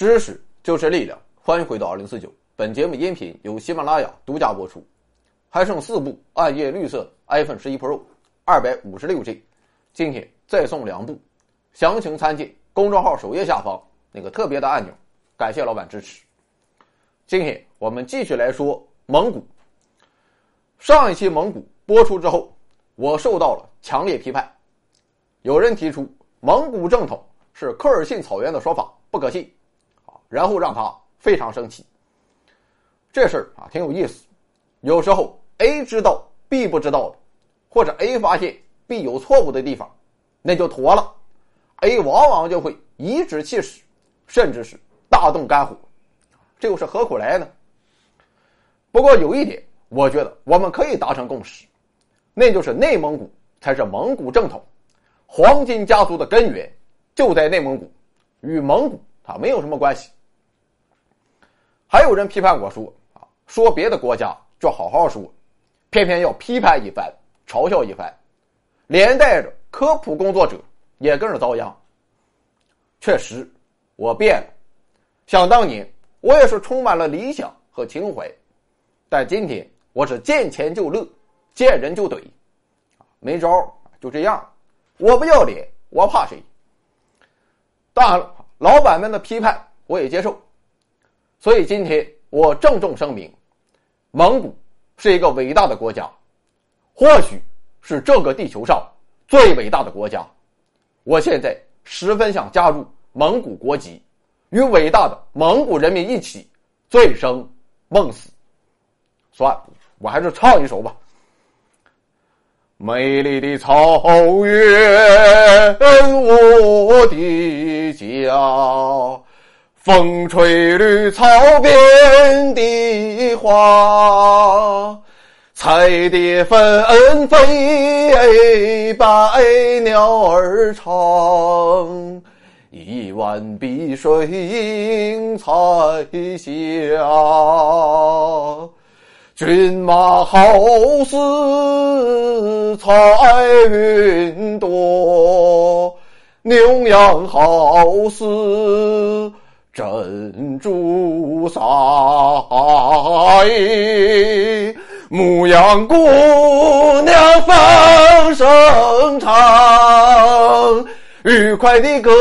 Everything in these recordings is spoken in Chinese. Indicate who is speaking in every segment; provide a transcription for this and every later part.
Speaker 1: 知识就是力量，欢迎回到二零四九。本节目音频由喜马拉雅独家播出。还剩四部暗夜绿色 iPhone 十一 Pro，二百五十六 G，今天再送两部，详情参见公众号首页下方那个特别的按钮。感谢老板支持。今天我们继续来说蒙古。上一期蒙古播出之后，我受到了强烈批判，有人提出蒙古正统是科尔沁草原的说法。不可信，然后让他非常生气。这事儿啊挺有意思，有时候 A 知道 B 不知道的，或者 A 发现 B 有错误的地方，那就妥了。A 往往就会颐指气使，甚至是大动肝火，这又是何苦来呢？不过有一点，我觉得我们可以达成共识，那就是内蒙古才是蒙古正统，黄金家族的根源就在内蒙古。与蒙古它没有什么关系。还有人批判我说啊，说别的国家就好好说，偏偏要批判一番，嘲笑一番，连带着科普工作者也跟着遭殃。确实，我变了。想当年，我也是充满了理想和情怀，但今天我是见钱就乐，见人就怼，没招就这样。我不要脸，我怕谁？当然了，老板们的批判我也接受，所以今天我郑重声明：蒙古是一个伟大的国家，或许是这个地球上最伟大的国家。我现在十分想加入蒙古国籍，与伟大的蒙古人民一起醉生梦死。算了，我还是唱一首吧。美丽的草原，我的家，风吹绿草遍地花，彩蝶纷飞，百鸟儿唱，一湾碧水映彩霞。骏马好似彩云朵，牛羊好似珍珠赛。牧羊姑娘放声唱，愉快的歌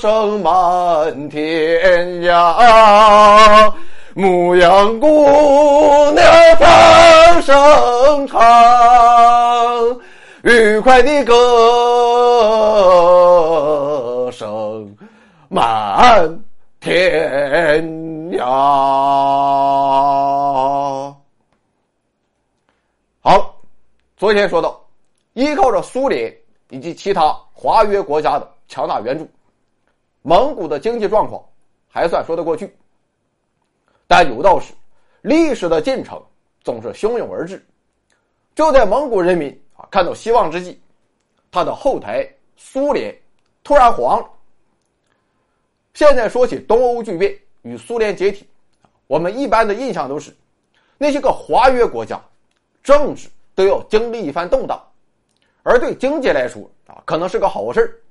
Speaker 1: 声满天涯。牧羊姑娘放声唱，愉快的歌声满天涯。好，昨天说到，依靠着苏联以及其他华约国家的强大援助，蒙古的经济状况还算说得过去。但有道是，历史的进程总是汹涌而至。就在蒙古人民啊看到希望之际，他的后台苏联突然黄了。现在说起东欧剧变与苏联解体，我们一般的印象都是，那些个华约国家，政治都要经历一番动荡，而对经济来说啊可能是个好事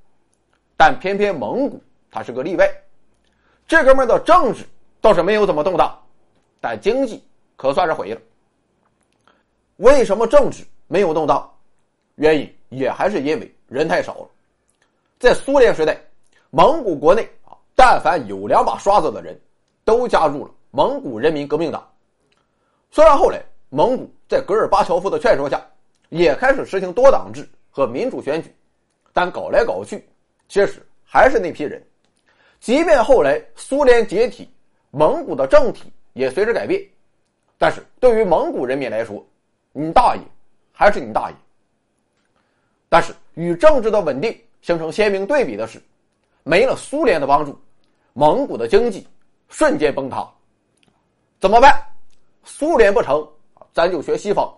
Speaker 1: 但偏偏蒙古它是个例外，这哥们的政治。倒是没有怎么动荡，但经济可算是毁了。为什么政治没有动荡？原因也还是因为人太少了。在苏联时代，蒙古国内，但凡有两把刷子的人，都加入了蒙古人民革命党。虽然后来蒙古在戈尔巴乔夫的劝说下，也开始实行多党制和民主选举，但搞来搞去，其实还是那批人。即便后来苏联解体。蒙古的政体也随之改变，但是对于蒙古人民来说，你大爷还是你大爷。但是与政治的稳定形成鲜明对比的是，没了苏联的帮助，蒙古的经济瞬间崩塌。怎么办？苏联不成，咱就学西方。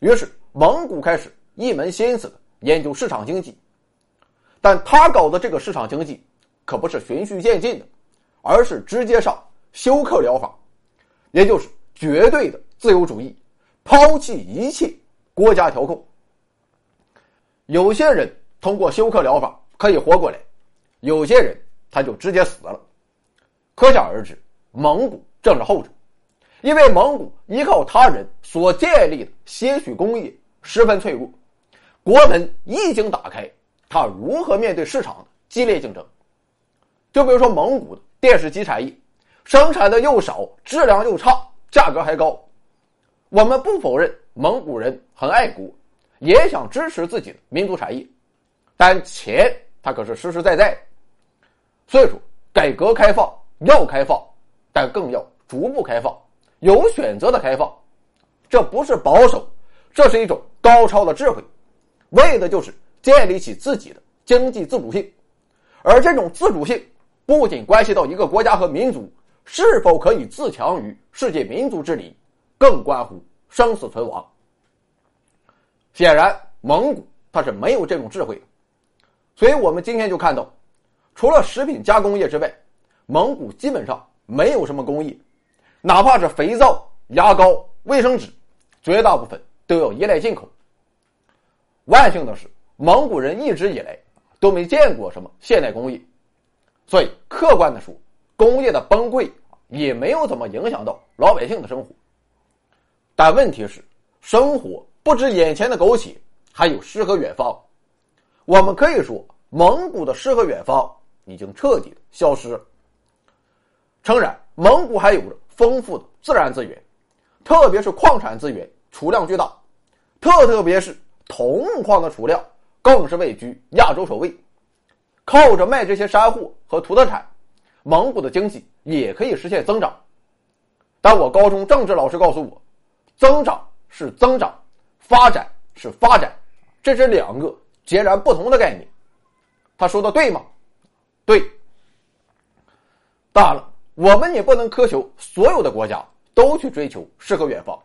Speaker 1: 于是蒙古开始一门心思的研究市场经济，但他搞的这个市场经济可不是循序渐进的。而是直接上休克疗法，也就是绝对的自由主义，抛弃一切国家调控。有些人通过休克疗法可以活过来，有些人他就直接死了。可想而知，蒙古正是后者，因为蒙古依靠他人所建立的些许工业十分脆弱，国门一经打开，他如何面对市场激烈竞争？就比如说蒙古的电视机产业，生产的又少，质量又差，价格还高。我们不否认蒙古人很爱国，也想支持自己的民族产业，但钱它可是实实在在。所以说，改革开放要开放，但更要逐步开放，有选择的开放。这不是保守，这是一种高超的智慧，为的就是建立起自己的经济自主性。而这种自主性。不仅关系到一个国家和民族是否可以自强于世界民族之林，更关乎生死存亡。显然，蒙古它是没有这种智慧的，所以我们今天就看到，除了食品加工业之外，蒙古基本上没有什么工业，哪怕是肥皂、牙膏、卫生纸，绝大部分都要依赖进口。万幸的是，蒙古人一直以来都没见过什么现代工业。所以，客观的说，工业的崩溃也没有怎么影响到老百姓的生活。但问题是，生活不止眼前的苟且，还有诗和远方。我们可以说，蒙古的诗和远方已经彻底的消失了。诚然，蒙古还有着丰富的自然资源，特别是矿产资源储量巨大，特特别是铜矿的储量更是位居亚洲首位。靠着卖这些山货和土特产，蒙古的经济也可以实现增长。但我高中政治老师告诉我，增长是增长，发展是发展，这是两个截然不同的概念。他说的对吗？对。当然了，我们也不能苛求所有的国家都去追求诗和远方，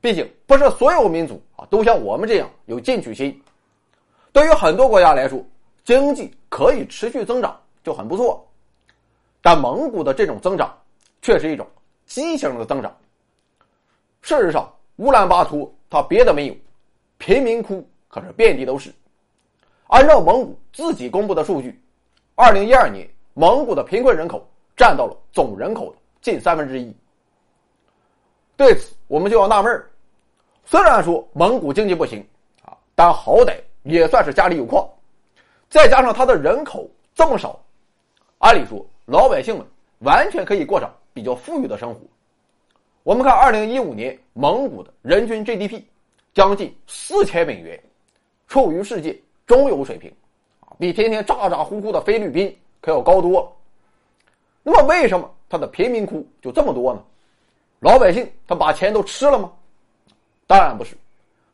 Speaker 1: 毕竟不是所有民族啊都像我们这样有进取心。对于很多国家来说，经济可以持续增长就很不错，但蒙古的这种增长却是一种畸形的增长。事实上，乌兰巴托它别的没有，贫民窟可是遍地都是。按照蒙古自己公布的数据，二零一二年蒙古的贫困人口占到了总人口的近三分之一。对此，我们就要纳闷：虽然说蒙古经济不行啊，但好歹也算是家里有矿。再加上他的人口这么少，按理说老百姓们完全可以过上比较富裕的生活。我们看，二零一五年蒙古的人均 GDP 将近四千美元，处于世界中游水平，比天天咋咋呼呼的菲律宾可要高多了。那么，为什么他的贫民窟就这么多呢？老百姓他把钱都吃了吗？当然不是，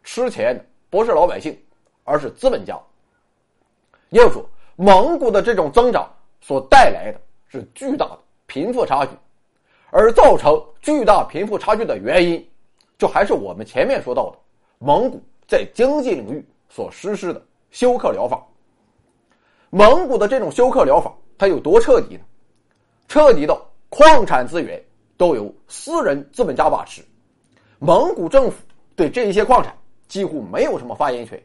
Speaker 1: 吃钱的不是老百姓，而是资本家。也就说，蒙古的这种增长所带来的是巨大的贫富差距，而造成巨大贫富差距的原因，就还是我们前面说到的蒙古在经济领域所实施的休克疗法。蒙古的这种休克疗法，它有多彻底呢？彻底到矿产资源都由私人资本家把持，蒙古政府对这一些矿产几乎没有什么发言权。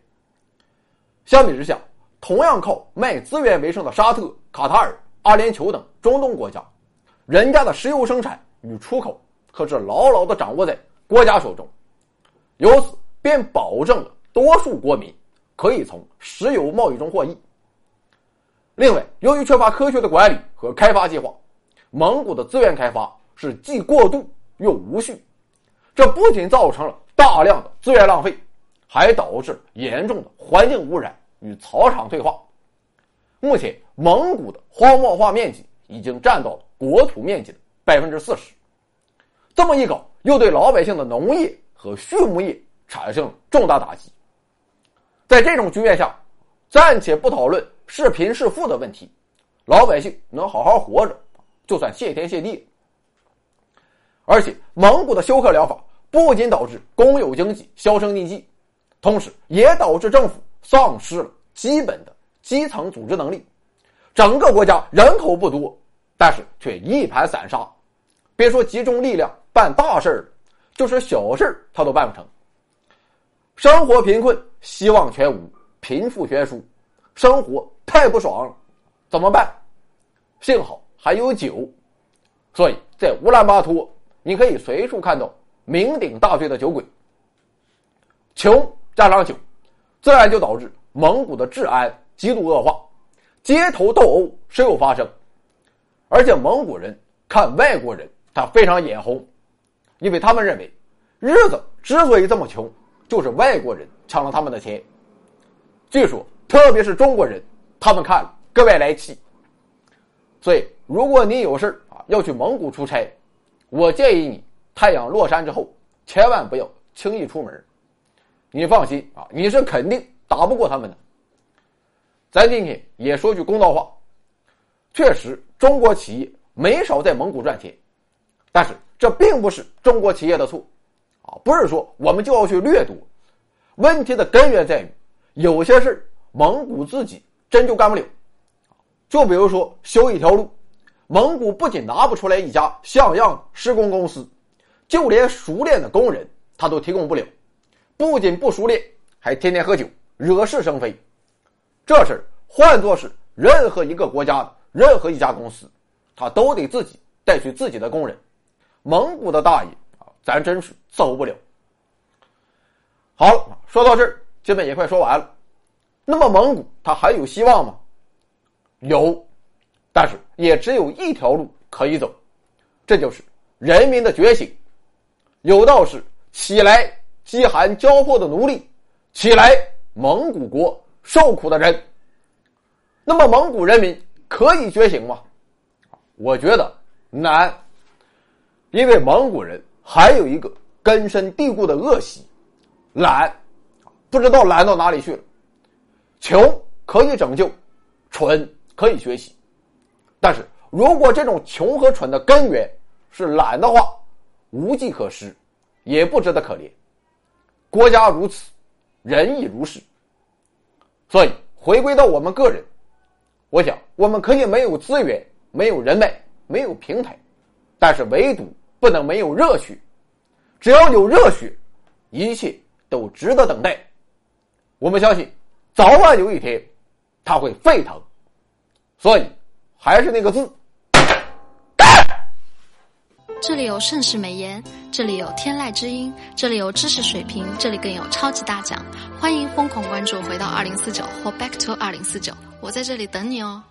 Speaker 1: 相比之下，同样靠卖资源为生的沙特、卡塔尔、阿联酋等中东国家，人家的石油生产与出口可是牢牢的掌握在国家手中，由此便保证了多数国民可以从石油贸易中获益。另外，由于缺乏科学的管理和开发计划，蒙古的资源开发是既过度又无序，这不仅造成了大量的资源浪费，还导致严重的环境污染。与草场退化，目前蒙古的荒漠化面积已经占到了国土面积的百分之四十。这么一搞，又对老百姓的农业和畜牧业产生了重大打击。在这种局面下，暂且不讨论是贫是富的问题，老百姓能好好活着，就算谢天谢地。而且，蒙古的休克疗法不仅导致公有经济销声匿迹，同时也导致政府。丧失了基本的基层组织能力，整个国家人口不多，但是却一盘散沙。别说集中力量办大事儿，就是小事儿他都办不成。生活贫困，希望全无，贫富悬殊，生活太不爽了，怎么办？幸好还有酒，所以在乌兰巴托，你可以随处看到酩酊大醉的酒鬼。穷加上酒，自然就导致蒙古的治安极度恶化，街头斗殴时有发生。而且蒙古人看外国人，他非常眼红，因为他们认为日子之所以这么穷，就是外国人抢了他们的钱。据说，特别是中国人，他们看格外来气。所以，如果你有事啊要去蒙古出差，我建议你太阳落山之后，千万不要轻易出门。你放心啊，你是肯定打不过他们的。咱今天也说句公道话，确实中国企业没少在蒙古赚钱，但是这并不是中国企业的错，啊，不是说我们就要去掠夺。问题的根源在于，有些事蒙古自己真就干不了。就比如说修一条路，蒙古不仅拿不出来一家像样的施工公司，就连熟练的工人他都提供不了。不仅不熟练，还天天喝酒，惹是生非。这事换作是任何一个国家的任何一家公司，他都得自己带去自己的工人。蒙古的大爷啊，咱真是走不了。好了，说到这儿，基本也快说完了。那么蒙古它还有希望吗？有，但是也只有一条路可以走，这就是人民的觉醒。有道是：起来！饥寒交迫的奴隶，起来！蒙古国受苦的人。那么蒙古人民可以觉醒吗？我觉得难，因为蒙古人还有一个根深蒂固的恶习——懒，不知道懒到哪里去了。穷可以拯救，蠢可以学习，但是如果这种穷和蠢的根源是懒的话，无计可施，也不值得可怜。国家如此，人亦如是。所以回归到我们个人，我想我们可以没有资源、没有人脉、没有平台，但是唯独不能没有热血。只要有热血，一切都值得等待。我们相信，早晚有一天，它会沸腾。所以，还是那个字。
Speaker 2: 这里有盛世美颜，这里有天籁之音，这里有知识水平，这里更有超级大奖。欢迎疯狂关注，回到二零四九或 Back to 二零四九，我在这里等你哦。